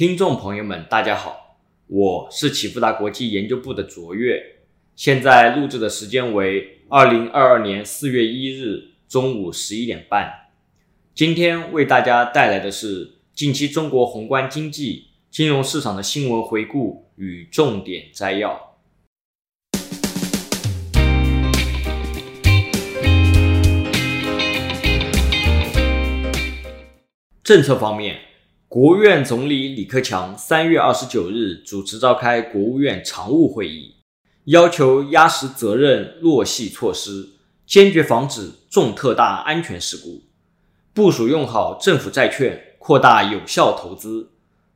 听众朋友们，大家好，我是启富达国际研究部的卓越，现在录制的时间为二零二二年四月一日中午十一点半。今天为大家带来的是近期中国宏观经济、金融市场的新闻回顾与重点摘要。政策方面。国务院总理李克强三月二十九日主持召开国务院常务会议，要求压实责任、落细措施，坚决防止重特大安全事故，部署用好政府债券，扩大有效投资，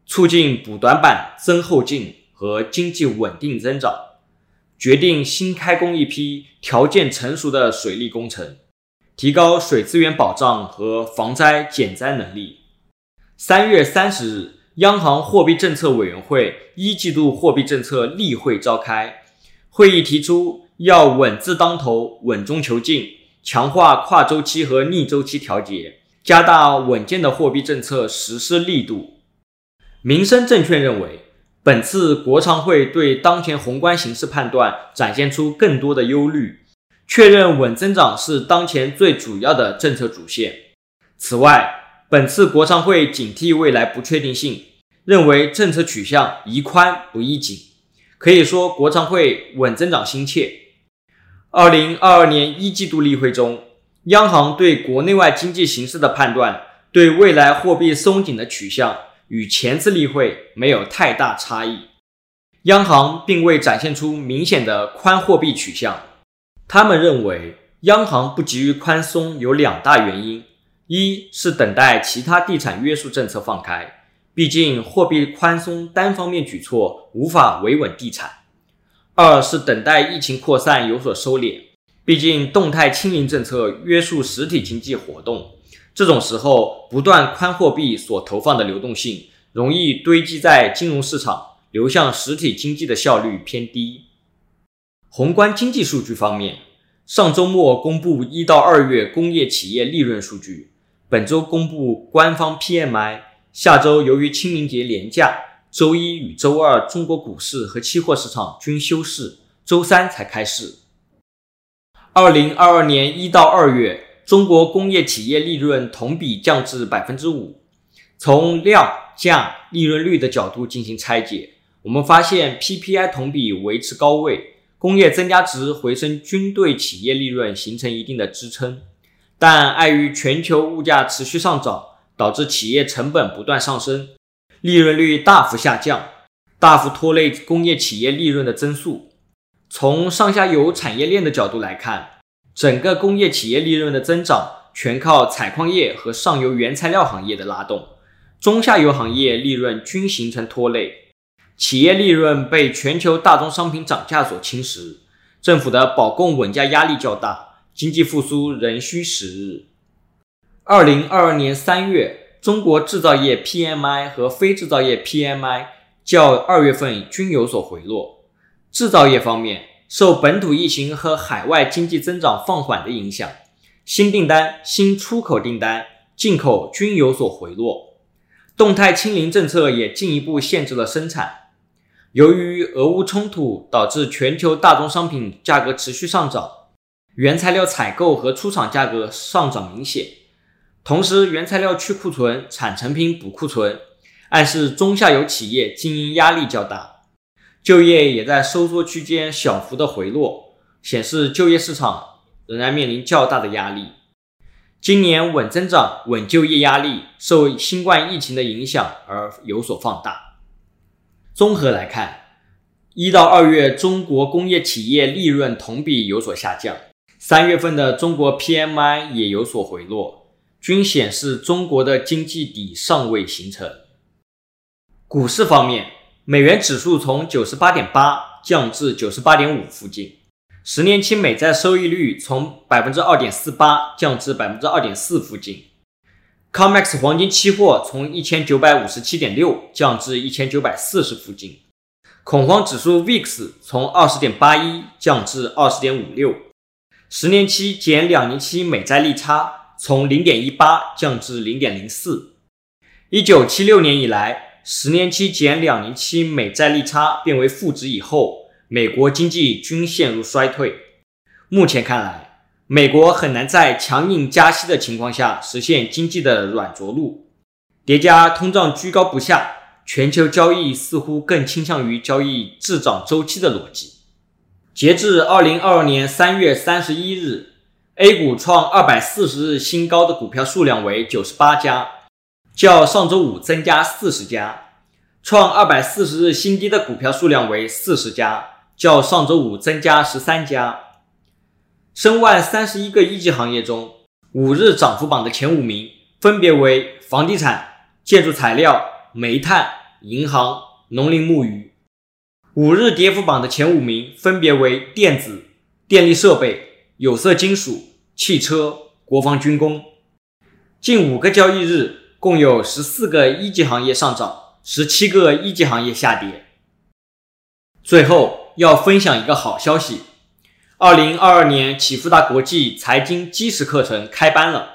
促进补短板、增后劲和经济稳定增长。决定新开工一批条件成熟的水利工程，提高水资源保障和防灾减灾能力。三月三十日，央行货币政策委员会一季度货币政策例会召开，会议提出要稳字当头、稳中求进，强化跨周期和逆周期调节，加大稳健的货币政策实施力度。民生证券认为，本次国常会对当前宏观形势判断展现出更多的忧虑，确认稳增长是当前最主要的政策主线。此外，本次国常会警惕未来不确定性，认为政策取向宜宽不宜紧。可以说，国常会稳增长心切。二零二二年一季度例会中，央行对国内外经济形势的判断，对未来货币松紧的取向与前次例会没有太大差异。央行并未展现出明显的宽货币取向。他们认为，央行不急于宽松有两大原因。一是等待其他地产约束政策放开，毕竟货币宽松单方面举措无法维稳地产；二是等待疫情扩散有所收敛，毕竟动态清零政策约束实体经济活动，这种时候不断宽货币所投放的流动性容易堆积在金融市场，流向实体经济的效率偏低。宏观经济数据方面，上周末公布一到二月工业企业利润数据。本周公布官方 PMI，下周由于清明节连假，周一与周二中国股市和期货市场均休市，周三才开市。二零二二年一到二月，中国工业企业利润同比降至百分之五。从量价利润率的角度进行拆解，我们发现 PPI 同比维持高位，工业增加值回升均对企业利润形成一定的支撑。但碍于全球物价持续上涨，导致企业成本不断上升，利润率大幅下降，大幅拖累工业企业利润的增速。从上下游产业链的角度来看，整个工业企业利润的增长全靠采矿业和上游原材料行业的拉动，中下游行业利润均形成拖累，企业利润被全球大宗商品涨价所侵蚀，政府的保供稳价压力较大。经济复苏仍需时日。二零二二年三月，中国制造业 PMI 和非制造业 PMI 较二月份均有所回落。制造业方面，受本土疫情和海外经济增长放缓的影响，新订单、新出口订单、进口均有所回落。动态清零政策也进一步限制了生产。由于俄乌冲突导致全球大宗商品价格持续上涨。原材料采购和出厂价格上涨明显，同时原材料去库存、产成品补库存，暗示中下游企业经营压力较大，就业也在收缩区间小幅的回落，显示就业市场仍然面临较大的压力。今年稳增长、稳就业压力受新冠疫情的影响而有所放大。综合来看，一到二月中国工业企业利润同比有所下降。三月份的中国 PMI 也有所回落，均显示中国的经济底尚未形成。股市方面，美元指数从九十八点八降至九十八点五附近，十年期美债收益率从百分之二点四八降至百分之二点四附近。COMEX 黄金期货从一千九百五十七点六降至一千九百四十附近。恐慌指数 VIX 从二十点八一降至二十点五六。十年期减两年期美债利差从零点一八降至零点零四。一九七六年以来，十年期减两年期美债利差变为负值以后，美国经济均陷入衰退。目前看来，美国很难在强硬加息的情况下实现经济的软着陆。叠加通胀居高不下，全球交易似乎更倾向于交易滞涨周期的逻辑。截至二零二二年三月三十一日，A 股创二百四十日新高的股票数量为九十八家，较上周五增加四十家；创二百四十日新低的股票数量为四十家，较上周五增加十三家。申万三十一个一级行业中，五日涨幅榜的前五名分别为房地产、建筑材料、煤炭、银行、农林牧渔。五日跌幅榜的前五名分别为电子、电力设备、有色金属、汽车、国防军工。近五个交易日，共有十四个一级行业上涨，十七个一级行业下跌。最后要分享一个好消息：二零二二年启富达国际财经基石课程开班了。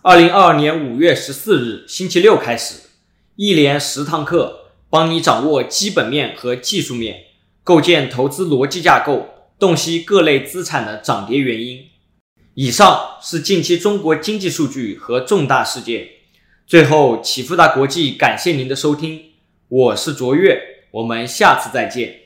二零二二年五月十四日星期六开始，一连十堂课。帮你掌握基本面和技术面，构建投资逻辑架构，洞悉各类资产的涨跌原因。以上是近期中国经济数据和重大事件。最后，启富达国际感谢您的收听，我是卓越，我们下次再见。